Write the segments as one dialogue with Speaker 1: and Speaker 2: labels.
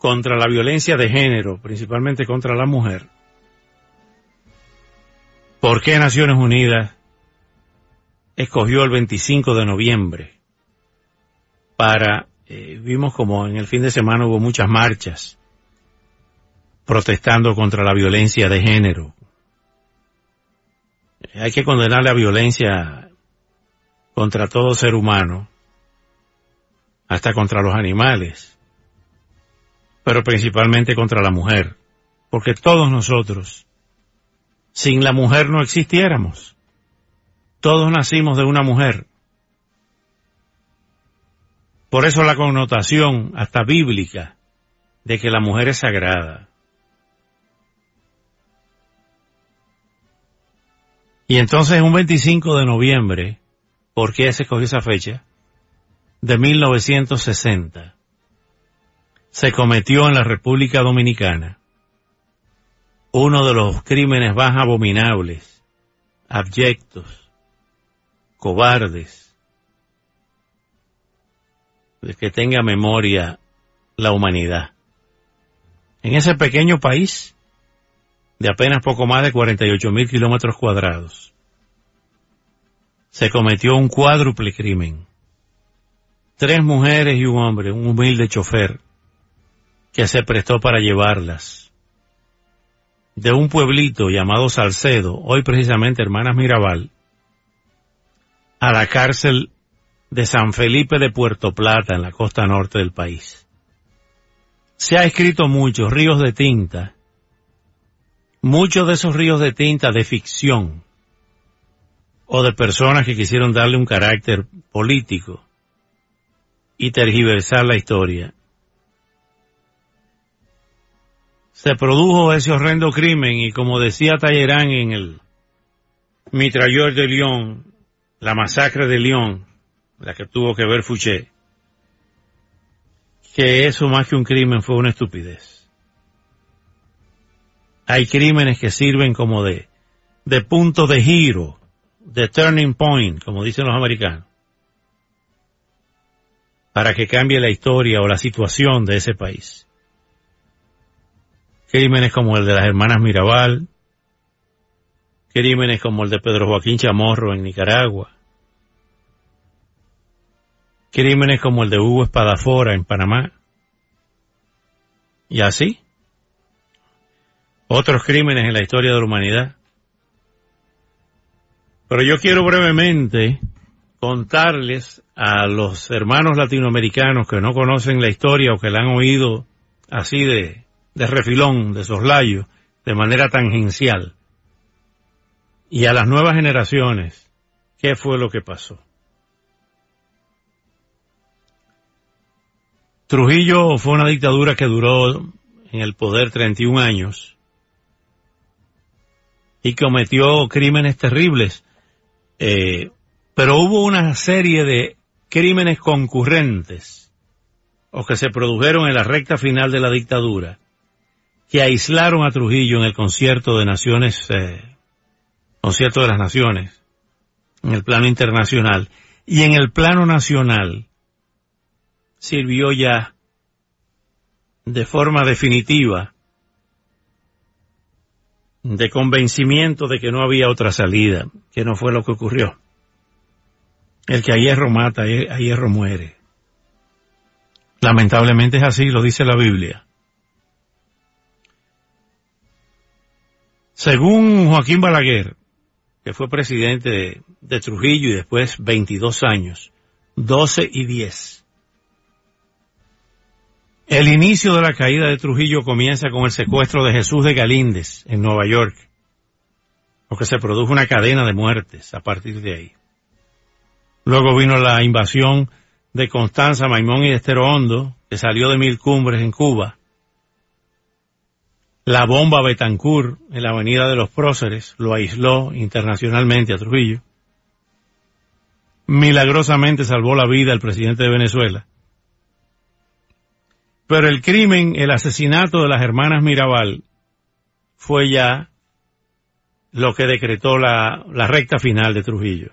Speaker 1: contra la violencia de género, principalmente contra la mujer. ¿Por qué Naciones Unidas escogió el 25 de noviembre para, eh, vimos como en el fin de semana hubo muchas marchas protestando contra la violencia de género. Hay que condenar la violencia contra todo ser humano, hasta contra los animales, pero principalmente contra la mujer, porque todos nosotros, sin la mujer no existiéramos. Todos nacimos de una mujer. Por eso la connotación, hasta bíblica, de que la mujer es sagrada. Y entonces un 25 de noviembre, ¿por qué se escogió esa fecha? de 1960 se cometió en la República Dominicana uno de los crímenes más abominables, abyectos, cobardes, de que tenga memoria la humanidad. En ese pequeño país, de apenas poco más de 48 mil kilómetros cuadrados, se cometió un cuádruple crimen tres mujeres y un hombre, un humilde chofer, que se prestó para llevarlas de un pueblito llamado Salcedo, hoy precisamente Hermanas Mirabal, a la cárcel de San Felipe de Puerto Plata, en la costa norte del país. Se ha escrito mucho, ríos de tinta, muchos de esos ríos de tinta de ficción, o de personas que quisieron darle un carácter político, y tergiversar la historia. Se produjo ese horrendo crimen y como decía Tallerán en el Mitrailleur de Lyon, la masacre de Lyon, la que tuvo que ver Fouché, que eso más que un crimen fue una estupidez. Hay crímenes que sirven como de, de punto de giro, de turning point, como dicen los americanos para que cambie la historia o la situación de ese país. Crímenes como el de las hermanas Mirabal, crímenes como el de Pedro Joaquín Chamorro en Nicaragua, crímenes como el de Hugo Espadafora en Panamá, y así, otros crímenes en la historia de la humanidad. Pero yo quiero brevemente contarles a los hermanos latinoamericanos que no conocen la historia o que la han oído así de, de refilón, de soslayo, de manera tangencial, y a las nuevas generaciones, ¿qué fue lo que pasó? Trujillo fue una dictadura que duró en el poder 31 años y cometió crímenes terribles. Eh, pero hubo una serie de crímenes concurrentes o que se produjeron en la recta final de la dictadura que aislaron a Trujillo en el concierto de naciones, eh, concierto de las naciones, en el plano internacional y en el plano nacional sirvió ya de forma definitiva de convencimiento de que no había otra salida, que no fue lo que ocurrió. El que a hierro mata, a hierro muere. Lamentablemente es así, lo dice la Biblia. Según Joaquín Balaguer, que fue presidente de, Trujillo y después 22 años, 12 y 10. El inicio de la caída de Trujillo comienza con el secuestro de Jesús de Galíndez en Nueva York, porque se produjo una cadena de muertes a partir de ahí. Luego vino la invasión de Constanza, Maimón y Estero Hondo, que salió de Mil Cumbres en Cuba. La bomba Betancourt en la Avenida de los Próceres lo aisló internacionalmente a Trujillo. Milagrosamente salvó la vida el presidente de Venezuela. Pero el crimen, el asesinato de las hermanas Mirabal fue ya lo que decretó la, la recta final de Trujillo.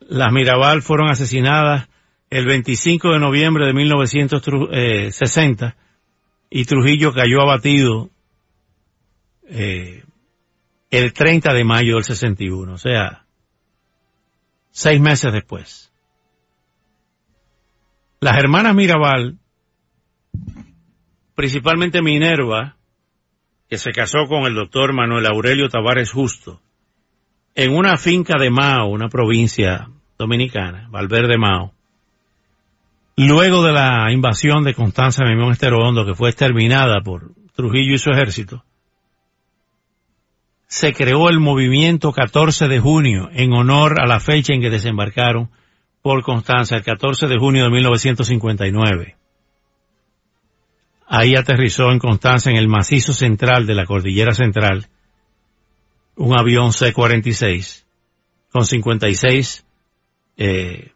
Speaker 1: Las Mirabal fueron asesinadas el 25 de noviembre de 1960 y Trujillo cayó abatido eh, el 30 de mayo del 61, o sea, seis meses después. Las hermanas Mirabal, principalmente Minerva, que se casó con el doctor Manuel Aurelio Tavares Justo, en una finca de Mao, una provincia dominicana, Valverde Mao, luego de la invasión de Constanza Memón Estero Hondo, que fue exterminada por Trujillo y su ejército, se creó el movimiento 14 de junio en honor a la fecha en que desembarcaron por Constanza, el 14 de junio de 1959. Ahí aterrizó en Constanza, en el macizo central de la cordillera central, un avión C-46 con 56 eh,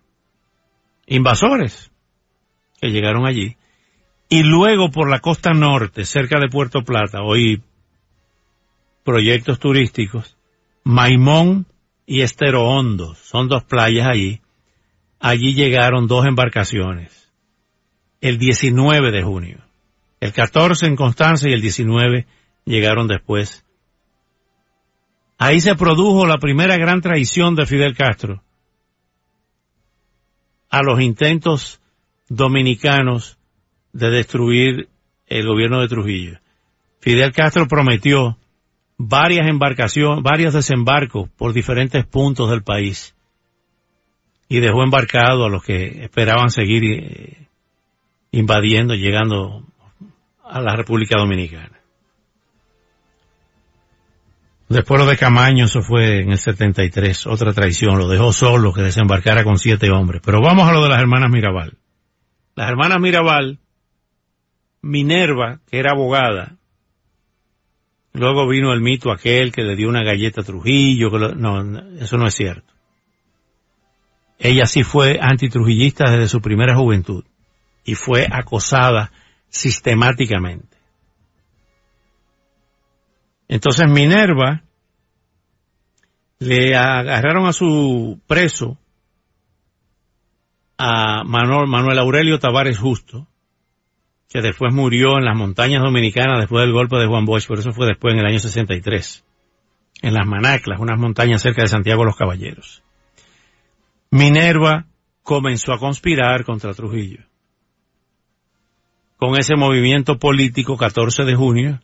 Speaker 1: invasores que llegaron allí. Y luego por la costa norte, cerca de Puerto Plata, hoy proyectos turísticos, Maimón y Estero Hondo, son dos playas allí. Allí llegaron dos embarcaciones, el 19 de junio. El 14 en Constanza y el 19 llegaron después. Ahí se produjo la primera gran traición de Fidel Castro a los intentos dominicanos de destruir el gobierno de Trujillo. Fidel Castro prometió varias embarcaciones, varios desembarcos por diferentes puntos del país y dejó embarcado a los que esperaban seguir eh, invadiendo, llegando a la República Dominicana. Después lo de Camaño, eso fue en el 73, otra traición, lo dejó solo que desembarcara con siete hombres. Pero vamos a lo de las hermanas Mirabal. Las hermanas Mirabal, Minerva, que era abogada, luego vino el mito aquel que le dio una galleta a Trujillo, que no, eso no es cierto. Ella sí fue antitrujillista desde su primera juventud y fue acosada sistemáticamente. Entonces Minerva le agarraron a su preso a Manuel, Manuel Aurelio Tavares Justo, que después murió en las montañas dominicanas después del golpe de Juan Bosch, pero eso fue después en el año 63, en las Manaclas, unas montañas cerca de Santiago los Caballeros. Minerva comenzó a conspirar contra Trujillo. Con ese movimiento político 14 de junio,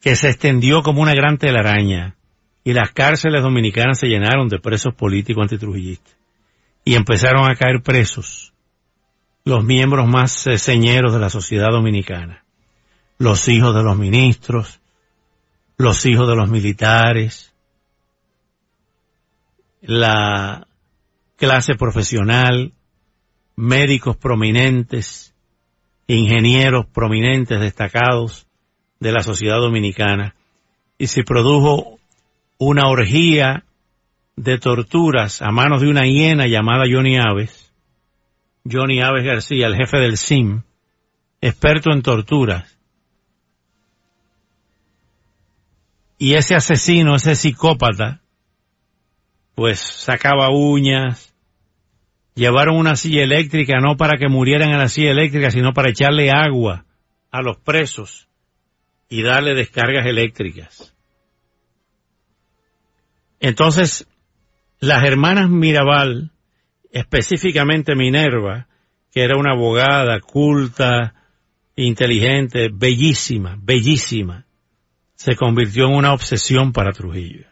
Speaker 1: que se extendió como una gran telaraña y las cárceles dominicanas se llenaron de presos políticos antitrujillistas y empezaron a caer presos los miembros más eh, señeros de la sociedad dominicana, los hijos de los ministros, los hijos de los militares, la clase profesional, médicos prominentes, ingenieros prominentes destacados, de la sociedad dominicana. Y se produjo una orgía de torturas a manos de una hiena llamada Johnny Aves, Johnny Aves García, el jefe del SIM, experto en torturas. Y ese asesino, ese psicópata, pues sacaba uñas, llevaron una silla eléctrica no para que murieran en la silla eléctrica, sino para echarle agua a los presos y darle descargas eléctricas. Entonces, las hermanas Mirabal, específicamente Minerva, que era una abogada culta, inteligente, bellísima, bellísima, se convirtió en una obsesión para Trujillo.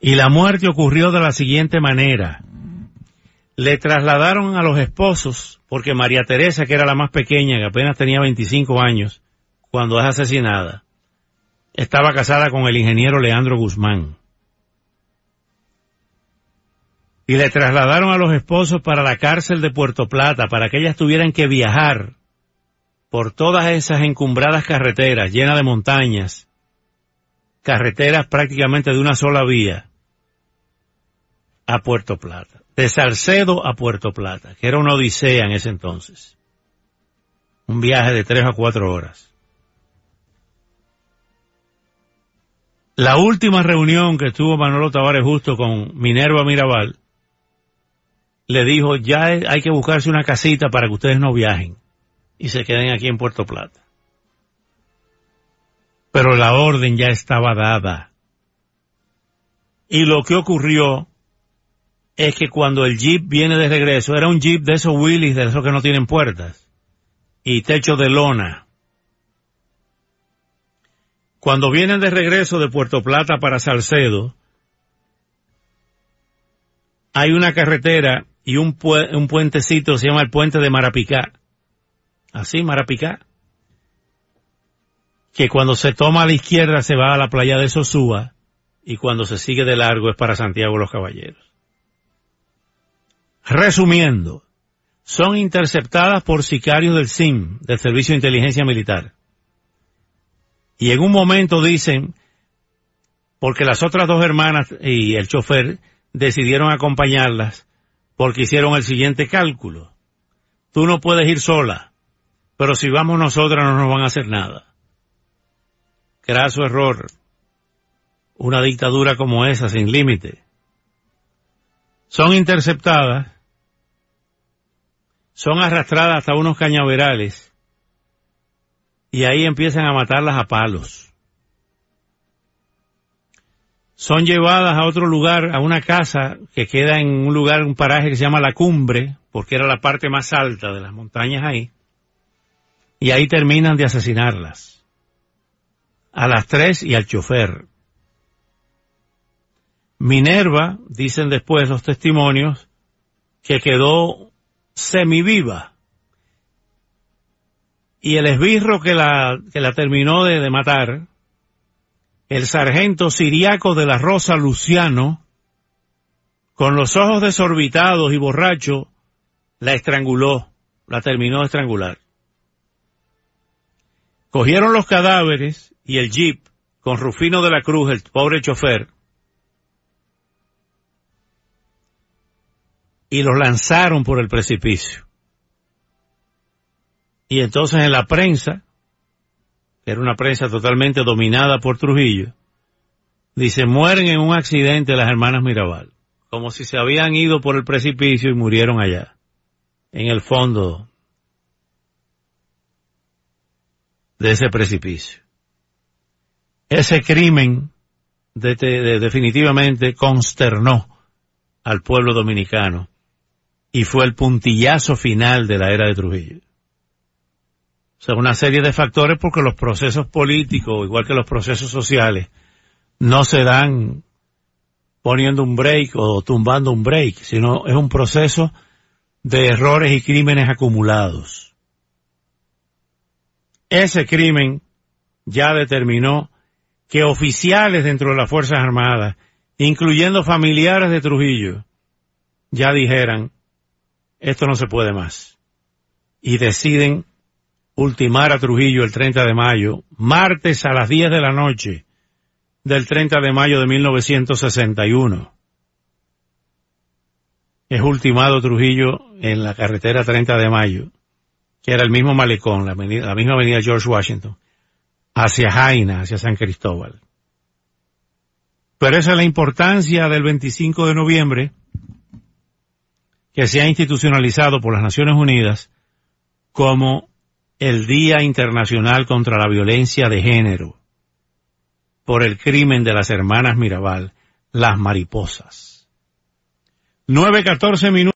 Speaker 1: Y la muerte ocurrió de la siguiente manera. Le trasladaron a los esposos porque María Teresa, que era la más pequeña, que apenas tenía 25 años, cuando es asesinada, estaba casada con el ingeniero Leandro Guzmán. Y le trasladaron a los esposos para la cárcel de Puerto Plata, para que ellas tuvieran que viajar por todas esas encumbradas carreteras llenas de montañas, carreteras prácticamente de una sola vía, a Puerto Plata. De Salcedo a Puerto Plata, que era una odisea en ese entonces. Un viaje de tres a cuatro horas. La última reunión que tuvo Manolo Tavares justo con Minerva Mirabal, le dijo, ya hay que buscarse una casita para que ustedes no viajen y se queden aquí en Puerto Plata. Pero la orden ya estaba dada. Y lo que ocurrió es que cuando el jeep viene de regreso, era un jeep de esos Willys, de esos que no tienen puertas, y techo de lona. Cuando vienen de regreso de Puerto Plata para Salcedo, hay una carretera y un, puentecito, se llama el puente de Marapicá. Así, Marapicá. Que cuando se toma a la izquierda se va a la playa de Sosúa y cuando se sigue de largo es para Santiago los Caballeros. Resumiendo, son interceptadas por sicarios del SIM, del Servicio de Inteligencia Militar. Y en un momento dicen, porque las otras dos hermanas y el chofer decidieron acompañarlas porque hicieron el siguiente cálculo. Tú no puedes ir sola, pero si vamos nosotras no nos van a hacer nada. Graso error. Una dictadura como esa, sin límite. Son interceptadas son arrastradas hasta unos cañaverales y ahí empiezan a matarlas a palos. Son llevadas a otro lugar, a una casa que queda en un lugar, un paraje que se llama La Cumbre, porque era la parte más alta de las montañas ahí, y ahí terminan de asesinarlas. A las tres y al chofer. Minerva, dicen después los testimonios, que quedó semiviva. Y el esbirro que la, que la terminó de, de matar, el sargento siriaco de la Rosa Luciano, con los ojos desorbitados y borracho, la estranguló, la terminó de estrangular. Cogieron los cadáveres y el jeep con Rufino de la Cruz, el pobre chofer, y los lanzaron por el precipicio. Y entonces en la prensa, era una prensa totalmente dominada por Trujillo, dice, mueren en un accidente las hermanas Mirabal, como si se habían ido por el precipicio y murieron allá, en el fondo de ese precipicio. Ese crimen definitivamente consternó al pueblo dominicano y fue el puntillazo final de la era de Trujillo. Sea, una serie de factores porque los procesos políticos, igual que los procesos sociales, no se dan poniendo un break o tumbando un break, sino es un proceso de errores y crímenes acumulados. Ese crimen ya determinó que oficiales dentro de las Fuerzas Armadas, incluyendo familiares de Trujillo, ya dijeran, esto no se puede más. Y deciden ultimar a Trujillo el 30 de mayo, martes a las 10 de la noche del 30 de mayo de 1961. Es ultimado Trujillo en la carretera 30 de mayo, que era el mismo malecón, la, misma avenida George Washington, hacia Jaina, hacia San Cristóbal. Pero esa es la importancia del 25 de noviembre, que se ha institucionalizado por las Naciones Unidas como el Día Internacional contra la Violencia de Género por el crimen de las hermanas Mirabal, las mariposas. 9.14 minutos.